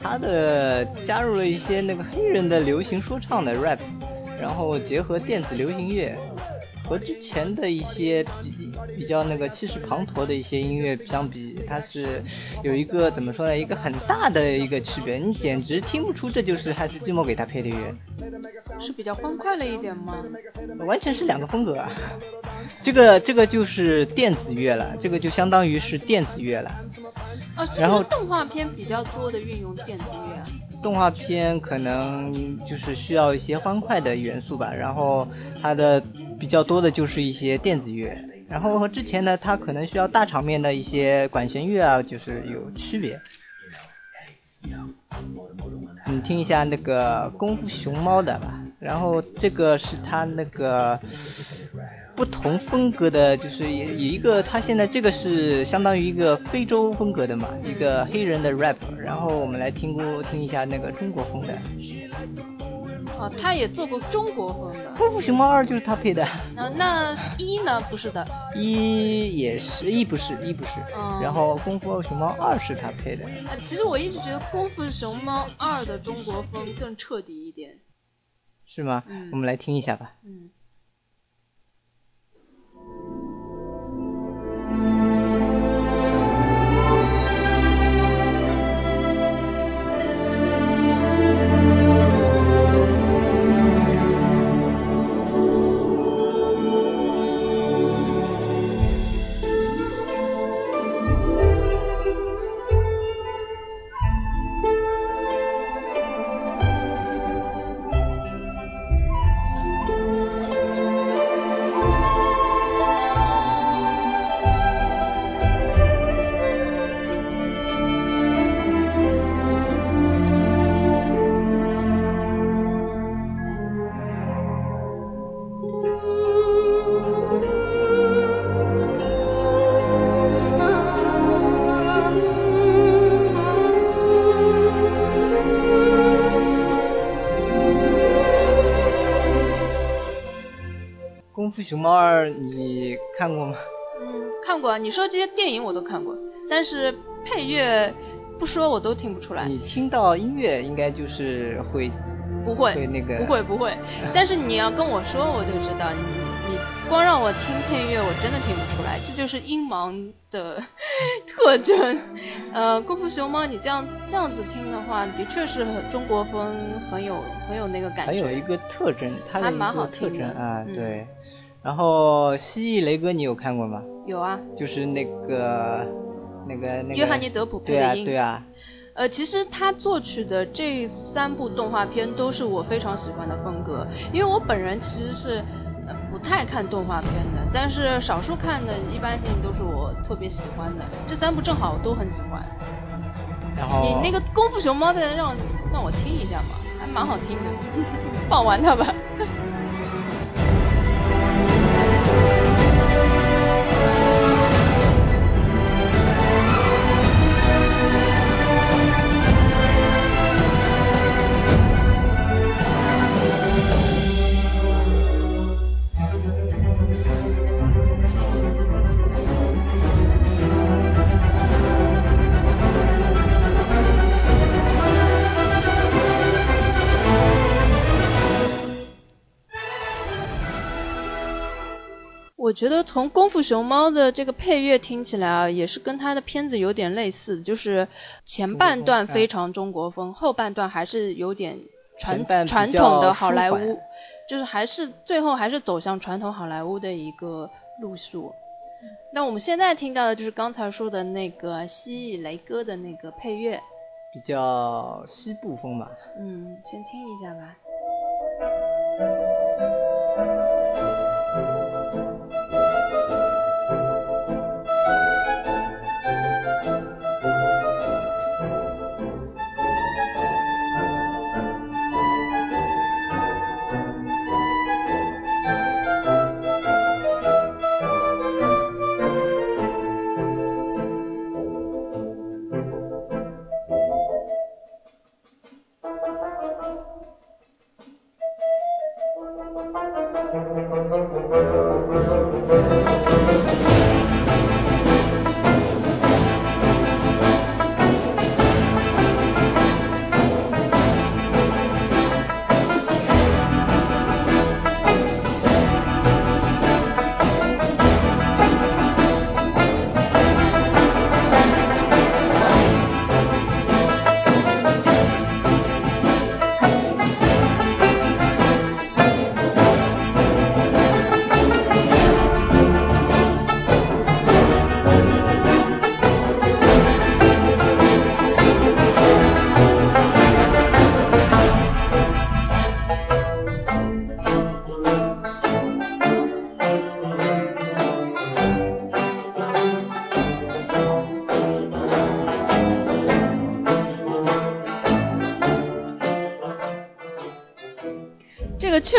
他的加入了一些那个黑人的流行说唱的 rap，然后结合电子流行乐。和之前的一些比比较那个气势磅礴的一些音乐相比，它是有一个怎么说呢？一个很大的一个区别，你简直听不出这就是还是寂寞给他配的乐。是比较欢快了一点吗？完全是两个风格啊！这个这个就是电子乐了，这个就相当于是电子乐了。哦，然后动画片比较多的运用电子乐。动画片可能就是需要一些欢快的元素吧，然后它的比较多的就是一些电子乐，然后和之前呢，它可能需要大场面的一些管弦乐啊，就是有区别。你听一下那个功夫熊猫的吧，然后这个是他那个。不同风格的，就是有有一个，他现在这个是相当于一个非洲风格的嘛，一个黑人的 rap，然后我们来听过听一下那个中国风的。哦，他也做过中国风的。功夫熊猫二就是他配的。那那一呢？不是的。一也是一不是一不是。嗯。然后功夫熊猫二是他配的。啊，其实我一直觉得功夫熊猫二的中国风更彻底一点。是吗？嗯。我们来听一下吧。嗯。熊猫二你看过吗？嗯，看过啊。你说这些电影我都看过，但是配乐不说我都听不出来。你听到音乐应该就是会不会会那个不会不会，但是你要跟我说我就知道。你你光让我听配乐我真的听不出来，这就是音盲的 特征。呃，功夫熊猫你这样这样子听的话，的确是中国风很有很有那个感觉。还有一个特征，它的一个特征啊，对。然后《蜥蜴雷哥》你有看过吗？有啊，就是那个那个那个约翰尼德普配的音。对啊，对啊。呃，其实他作曲的这三部动画片都是我非常喜欢的风格，因为我本人其实是呃不太看动画片的，但是少数看的一般性都是我特别喜欢的。这三部正好我都很喜欢。然后你那个功夫熊猫的让让我听一下吧，还蛮好听的，放完它吧。我觉得从功夫熊猫的这个配乐听起来啊，也是跟他的片子有点类似，就是前半段非常中国风，后半段还是有点传传统的好莱坞，就是还是最后还是走向传统好莱坞的一个路数。那我们现在听到的就是刚才说的那个蜥蜴雷哥的那个配乐。比较西部风吧。嗯，先听一下吧。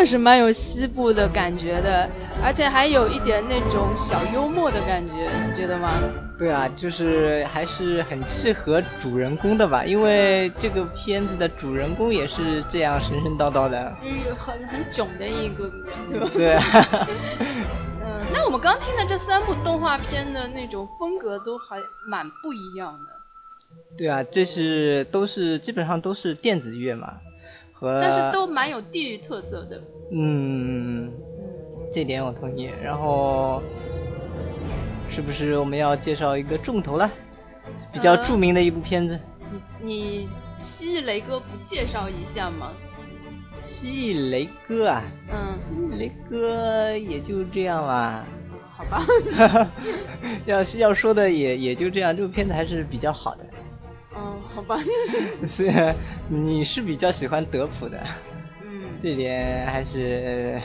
确实蛮有西部的感觉的，而且还有一点那种小幽默的感觉，你觉得吗？对啊，就是还是很契合主人公的吧，因为这个片子的主人公也是这样神神叨叨的，嗯，很很囧的一个，对吧？对。嗯，那我们刚听的这三部动画片的那种风格都还蛮不一样的。对啊，这是都是基本上都是电子乐嘛。但是都蛮有地域特色的。嗯，这点我同意。然后，是不是我们要介绍一个重头了？比较著名的一部片子。你你蜥蜴雷哥不介绍一下吗？蜥蜴雷哥啊？嗯。雷哥也就这样吧。好吧。要是要说的也也就这样，这部片子还是比较好的。嗯，好吧。是，你是比较喜欢德普的。嗯。这点还是，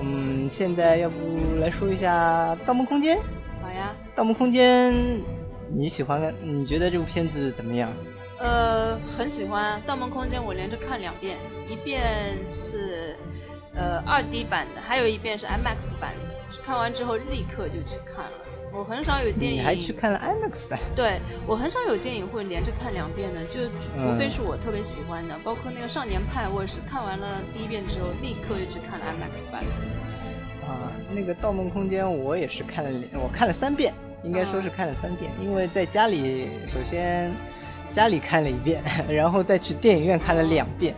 嗯，现在要不来说一下《盗梦空间》？好呀。《盗梦空间》，你喜欢？你觉得这部片子怎么样？呃，很喜欢《盗梦空间》，我连着看两遍，一遍是呃二 D 版的，还有一遍是 IMAX 版的。看完之后立刻就去看了。我很少有电影，你还去看了 IMAX 版？对，我很少有电影会连着看两遍的，就除非是我特别喜欢的，包括那个《少年派》，我也是看完了第一遍之后，立刻就去看了 IMAX 版。啊，那个《盗梦空间》我也是看了，我看了三遍，应该说是看了三遍，因为在家里首先家里看了一遍，然后再去电影院看了两遍。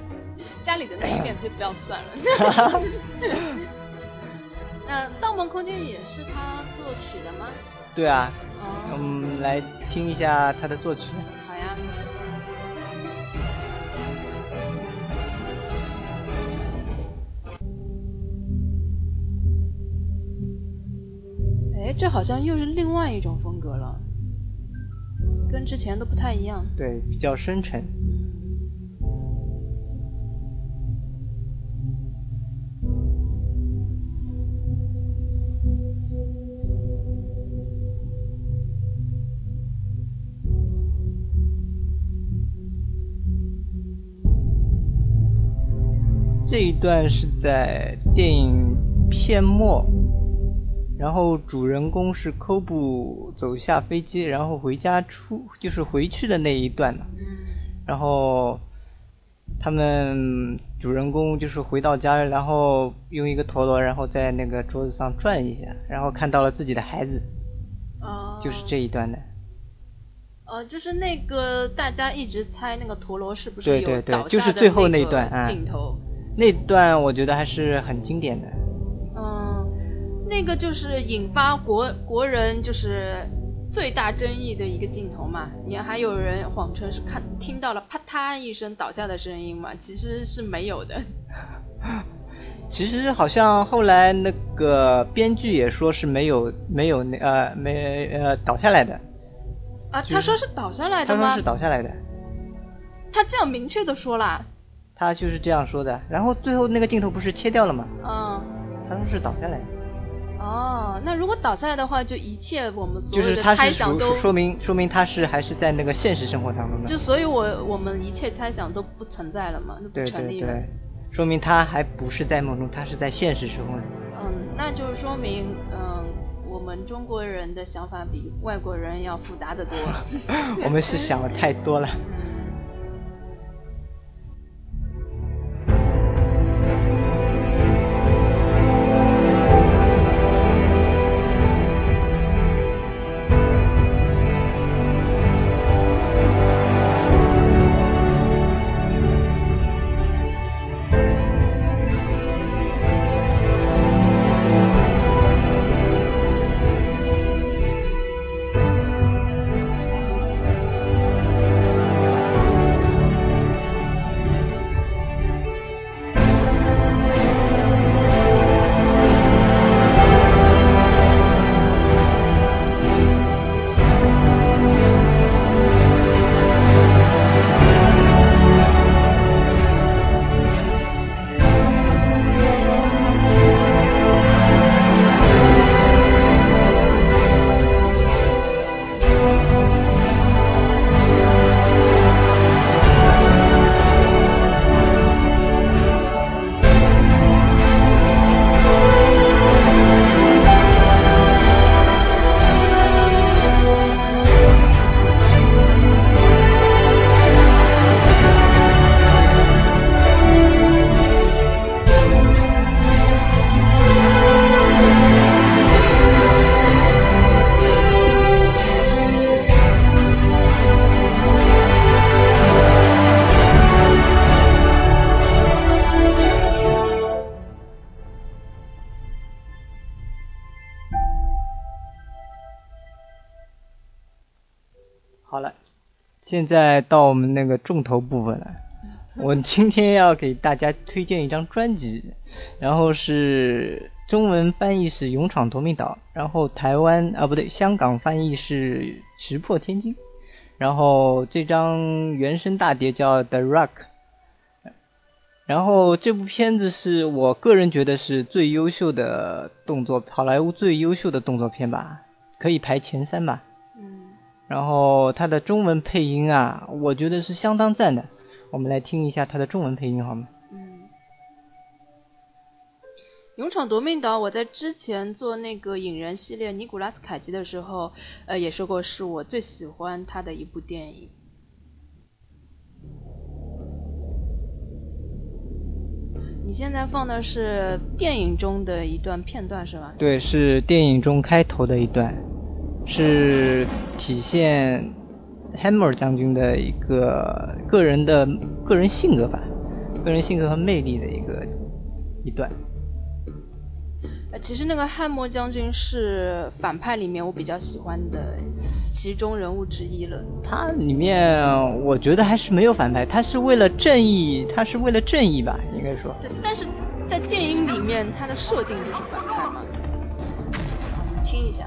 家里的那一遍就不要算了。那《盗梦空间》也是他作曲的吗？对啊，我们来听一下他的作曲。好呀。哎，这好像又是另外一种风格了，跟之前都不太一样。对，比较深沉。这一段是在电影片末，然后主人公是科布走下飞机，然后回家出就是回去的那一段嘛。然后他们主人公就是回到家，然后用一个陀螺，然后在那个桌子上转一下，然后看到了自己的孩子。哦。就是这一段的。呃，就是那个大家一直猜那个陀螺是不是有倒下的那个镜头。那段我觉得还是很经典的。嗯，那个就是引发国国人就是最大争议的一个镜头嘛。你还有人谎称是看听到了啪嗒一声倒下的声音嘛，其实是没有的。其实好像后来那个编剧也说是没有没有那呃没呃倒下来的。啊，他说是倒下来的吗？他说是倒下来的。他这样明确的说啦。他就是这样说的，然后最后那个镜头不是切掉了吗？嗯。他说是倒下来。哦，那如果倒下来的话，就一切我们所有的猜想都说明说明他是还是在那个现实生活当中的。就所以，我我们一切猜想都不存在了嘛，都不成立了。对对对，说明他还不是在梦中，他是在现实生活中。嗯，那就是说明，嗯，我们中国人的想法比外国人要复杂的多。我们是想的太多了。现在到我们那个重头部分了，我今天要给大家推荐一张专辑，然后是中文翻译是《勇闯夺命岛》，然后台湾啊不对，香港翻译是《石破天惊》，然后这张原声大碟叫《The Rock》，然后这部片子是我个人觉得是最优秀的动作，好莱坞最优秀的动作片吧，可以排前三吧。然后它的中文配音啊，我觉得是相当赞的。我们来听一下它的中文配音好吗？嗯。勇闯夺命岛，我在之前做那个影人系列尼古拉斯凯奇的时候，呃，也说过是我最喜欢他的一部电影。你现在放的是电影中的一段片段是吧？对，是电影中开头的一段。是体现 Hammer 将军的一个个人的个人性格吧，个人性格和魅力的一个一段。呃，其实那个汉默将军是反派里面我比较喜欢的其中人物之一了。他里面我觉得还是没有反派，他是为了正义，他是为了正义吧，应该说。对，但是在电影里面他的设定就是反派嘛。听一下。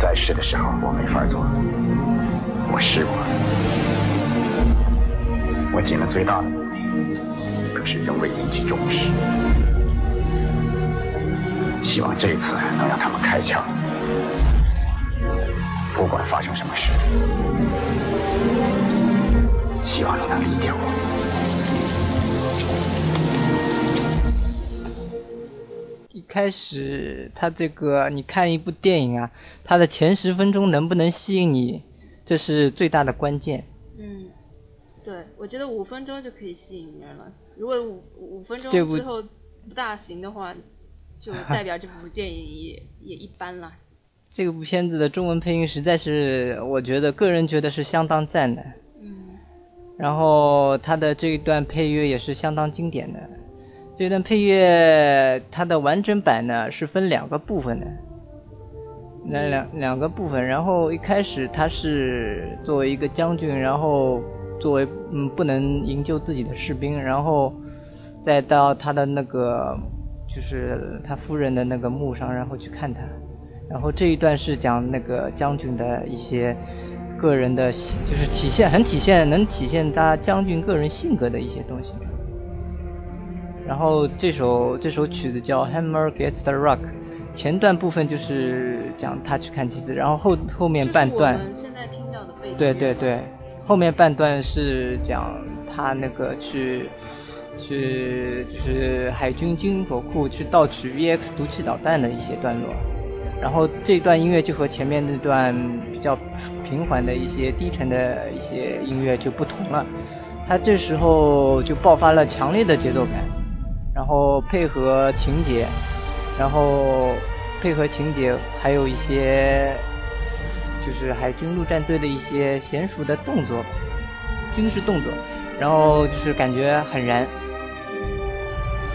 在世的时候我没法做，我试过，我尽了最大的努力，可是仍未引起重视。希望这次能让他们开窍。不管发生什么事。希望你能理解我。始，他这个你看一部电影啊，他的前十分钟能不能吸引你，这是最大的关键。嗯，对，我觉得五分钟就可以吸引人了。如果五五分钟之后不大行的话，就代表这部电影也也一般了。这部片子的中文配音实在是，我觉得个人觉得是相当赞的。嗯。然后他的这一段配乐也是相当经典的。这段配乐它的完整版呢是分两个部分的，那两两个部分，然后一开始他是作为一个将军，然后作为嗯不能营救自己的士兵，然后再到他的那个就是他夫人的那个墓上，然后去看他，然后这一段是讲那个将军的一些个人的，就是体现很体现能体现他将军个人性格的一些东西。然后这首这首曲子叫 Hammer Gets the Rock，前段部分就是讲他去看妻子，然后后后面半段，现在听到的背景。对对对，后面半段是讲他那个去去就是海军军火库去盗取 VX 毒气导弹的一些段落，然后这段音乐就和前面那段比较平缓的一些低沉的一些音乐就不同了，他这时候就爆发了强烈的节奏感。然后配合情节，然后配合情节，还有一些就是海军陆战队的一些娴熟的动作，军事动作，然后就是感觉很燃。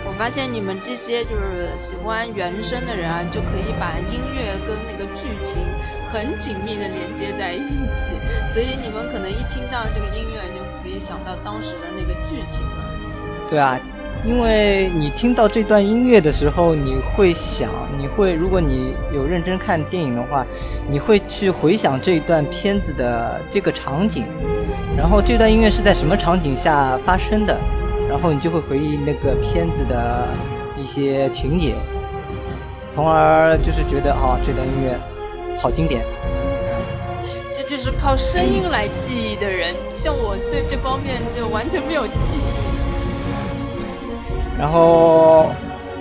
我发现你们这些就是喜欢原声的人啊，就可以把音乐跟那个剧情很紧密的连接在一起，所以你们可能一听到这个音乐就可以想到当时的那个剧情了。对啊。因为你听到这段音乐的时候，你会想，你会，如果你有认真看电影的话，你会去回想这段片子的这个场景，然后这段音乐是在什么场景下发生的，然后你就会回忆那个片子的一些情节，从而就是觉得啊，这段音乐好经典。这就是靠声音来记忆的人，像我对这方面就完全没有记忆。然后，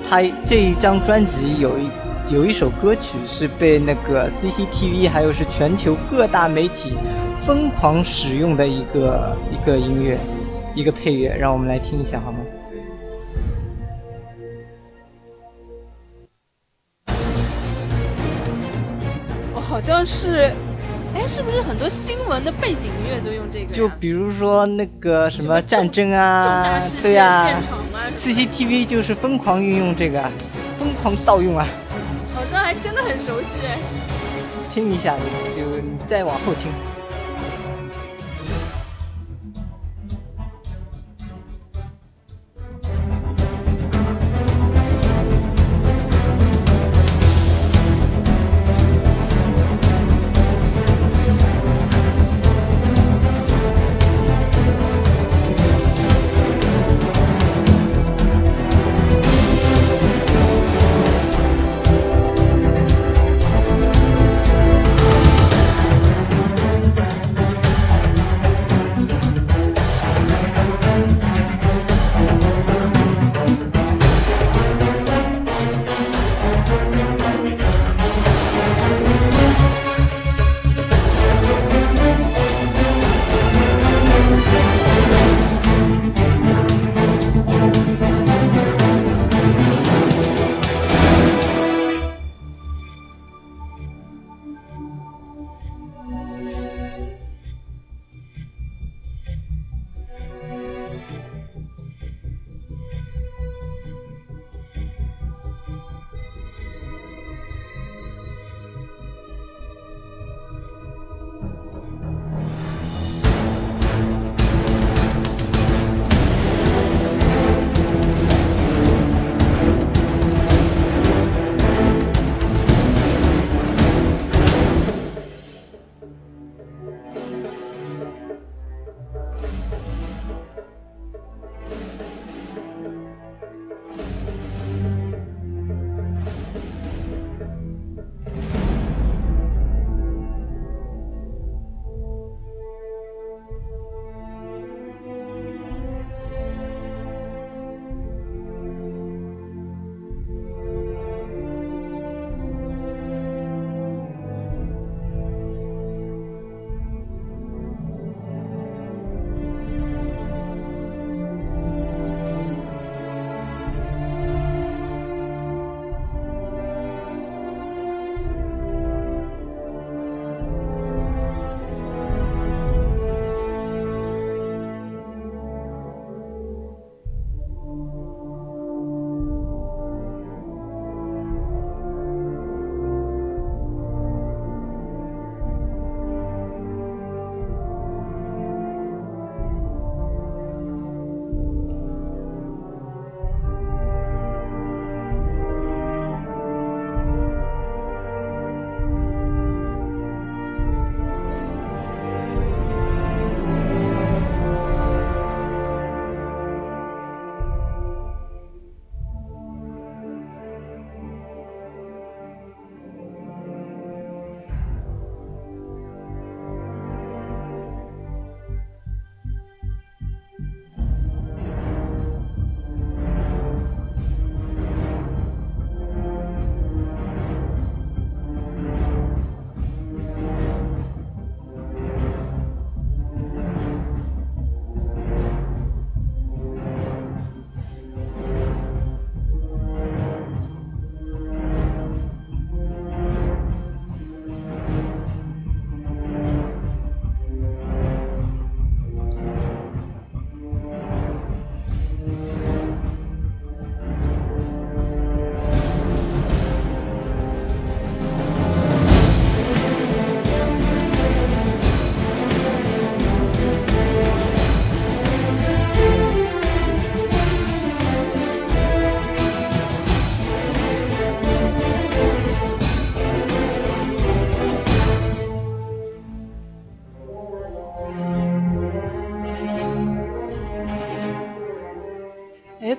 他这一张专辑有一有一首歌曲是被那个 CCTV 还有是全球各大媒体疯狂使用的一个一个音乐，一个配乐，让我们来听一下好吗？我好像是，哎，是不是很多新闻的背景音乐都用这个？就比如说那个什么战争啊，对呀。CCTV 就是疯狂运用这个，疯狂盗用啊！好像还真的很熟悉。听一下，就你再往后听。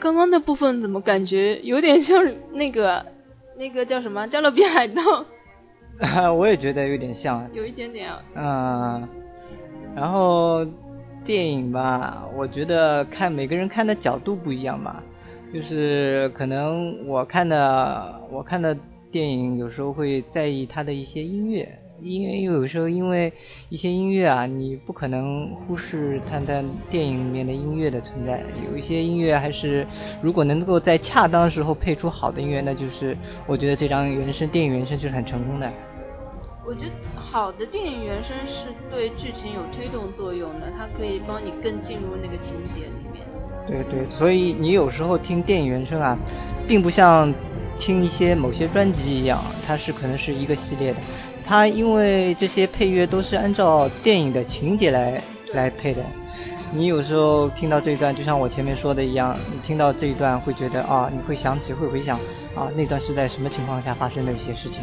刚刚那部分怎么感觉有点像那个那个叫什么《加勒比海盗》？我也觉得有点像，有一点点。嗯，然后电影吧，我觉得看每个人看的角度不一样吧，就是可能我看的我看的电影有时候会在意它的一些音乐。因为有时候因为一些音乐啊，你不可能忽视它的电影里面的音乐的存在。有一些音乐还是，如果能够在恰当时候配出好的音乐，那就是我觉得这张原声电影原声就是很成功的。我觉得好的电影原声是对剧情有推动作用的，它可以帮你更进入那个情节里面。对对，所以你有时候听电影原声啊，并不像听一些某些专辑一样，它是可能是一个系列的。它因为这些配乐都是按照电影的情节来来配的，你有时候听到这一段，就像我前面说的一样，你听到这一段会觉得啊，你会想起会回想啊，那段是在什么情况下发生的一些事情。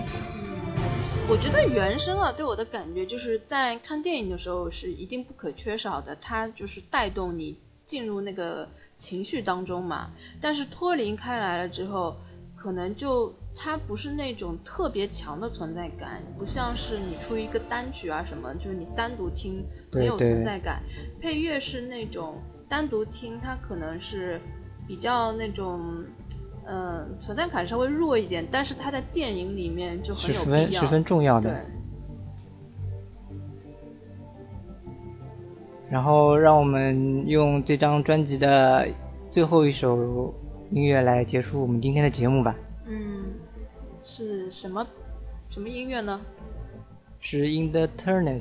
我觉得原声啊，对我的感觉就是在看电影的时候是一定不可缺少的，它就是带动你进入那个情绪当中嘛。但是脱离开来了之后，可能就。它不是那种特别强的存在感，不像是你出一个单曲啊什么，就是你单独听很有存在感。配乐是那种单独听，它可能是比较那种，嗯，存在感稍微弱一点，但是它在电影里面就很有必要，十分重要的。对。然后让我们用这张专辑的最后一首音乐来结束我们今天的节目吧。嗯。是什么什么音乐呢？是《In the Turners》，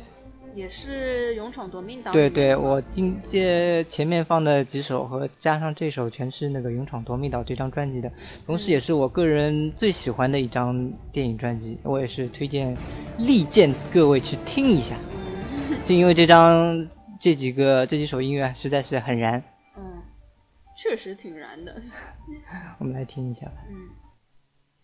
也是勇闯夺命岛。对对，我今这前面放的几首和加上这首，全是那个《勇闯夺命岛》这张专辑的，同时也是我个人最喜欢的一张电影专辑，我也是推荐力荐各位去听一下。就因为这张这几个这几首音乐实在是很燃。嗯，确实挺燃的。我们来听一下吧。嗯。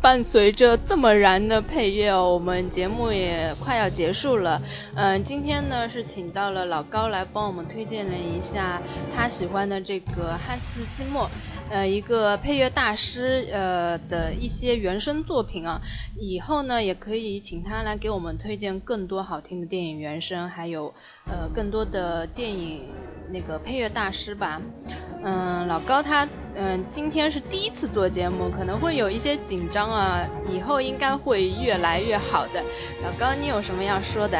伴随着这么燃的配乐，我们节目也快要结束了。嗯，今天呢是请到了老高来帮我们推荐了一下他喜欢的这个汉斯季默，呃，一个配乐大师呃的一些原声作品啊。以后呢也可以请他来给我们推荐更多好听的电影原声，还有呃更多的电影那个配乐大师吧。嗯，老高他嗯今天是第一次做节目，可能会有一些紧张啊，以后应该会越来越好的。老高，你有什么要说的？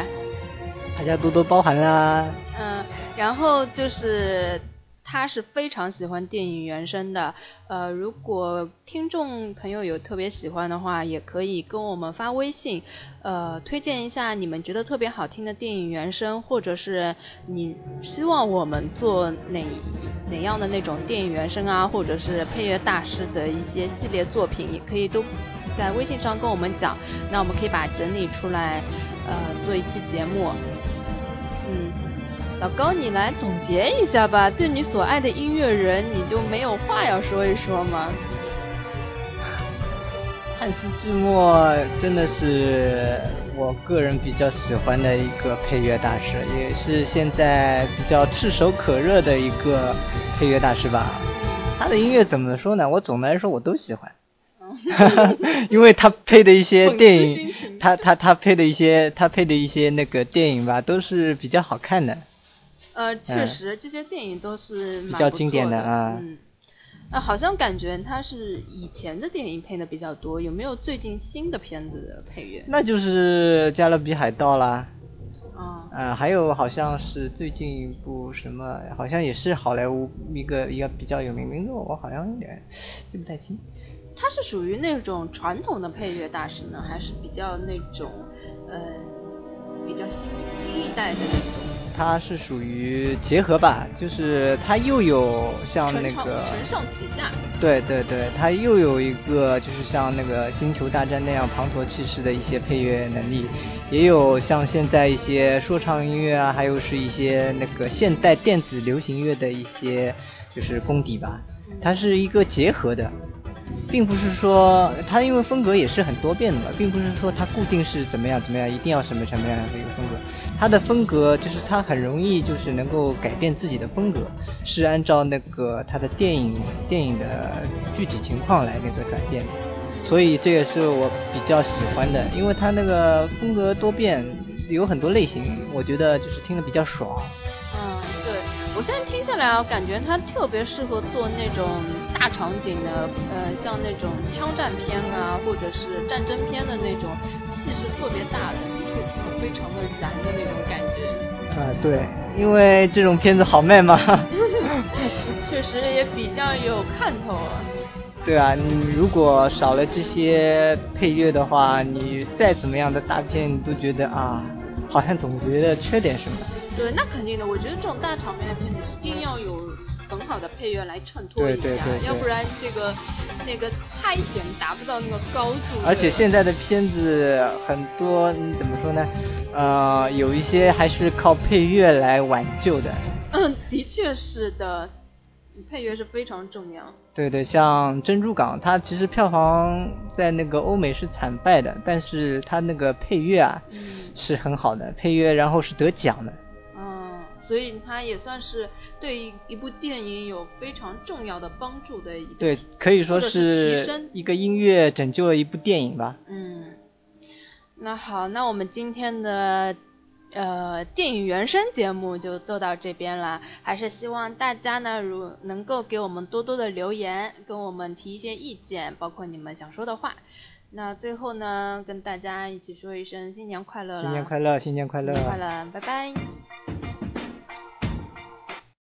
大家多多包涵啦。嗯，然后就是。他是非常喜欢电影原声的，呃，如果听众朋友有特别喜欢的话，也可以跟我们发微信，呃，推荐一下你们觉得特别好听的电影原声，或者是你希望我们做哪哪样的那种电影原声啊，或者是配乐大师的一些系列作品，也可以都在微信上跟我们讲，那我们可以把整理出来，呃，做一期节目，老高，你来总结一下吧。对你所爱的音乐人，你就没有话要说一说吗？汉斯季默真的是我个人比较喜欢的一个配乐大师，也是现在比较炙手可热的一个配乐大师吧。他的音乐怎么说呢？我总的来说我都喜欢，因为他配的一些电影，他他他配的一些他配的一些那个电影吧，都是比较好看的。呃，确实，这些电影都是比较经典的啊。嗯，啊，好像感觉他是以前的电影配的比较多，有没有最近新的片子的配乐？那就是《加勒比海盗》啦。啊。呃，还有好像是最近一部什么，好像也是好莱坞一个一个比较有名名字，我好像有点记不太清。他是属于那种传统的配乐大师呢，还是比较那种呃比较新新一代的那种？它是属于结合吧，就是它又有像那个承上启下，对对对，它又有一个就是像那个星球大战那样滂沱气势的一些配乐能力，也有像现在一些说唱音乐啊，还有是一些那个现代电子流行乐的一些就是功底吧，它是一个结合的。并不是说他因为风格也是很多变的嘛，并不是说他固定是怎么样怎么样，一定要什么什么样的一个风格。他的风格就是他很容易就是能够改变自己的风格，是按照那个他的电影电影的具体情况来那个改变。所以这也是我比较喜欢的，因为他那个风格多变，有很多类型，我觉得就是听得比较爽。我现在听下来啊，感觉它特别适合做那种。大场景的，呃，像那种枪战片啊，或者是战争片的那种气势特别大的，的确非常的燃的那种感觉。啊，对，因为这种片子好卖嘛。确实也比较有看头啊。对啊，你如果少了这些配乐的话，你再怎么样的大片，你都觉得啊，好像总觉得缺点什么。对，那肯定的，我觉得这种大场面的片子一定要有。很好的配乐来衬托一下，要不然这个那个拍点达不到那个高度。而且现在的片子很多，你怎么说呢？呃，有一些还是靠配乐来挽救的。嗯，的确是的，配乐是非常重要。对对，像《珍珠港》，它其实票房在那个欧美是惨败的，但是它那个配乐啊是很好的，配乐然后是得奖的。所以它也算是对一部电影有非常重要的帮助的一个，对，可以说是一个音乐拯救了一部电影吧。嗯，那好，那我们今天的呃电影原声节目就做到这边了，还是希望大家呢如能够给我们多多的留言，跟我们提一些意见，包括你们想说的话。那最后呢，跟大家一起说一声新年快乐啦！新年快乐，新年快乐！新年快乐，拜拜。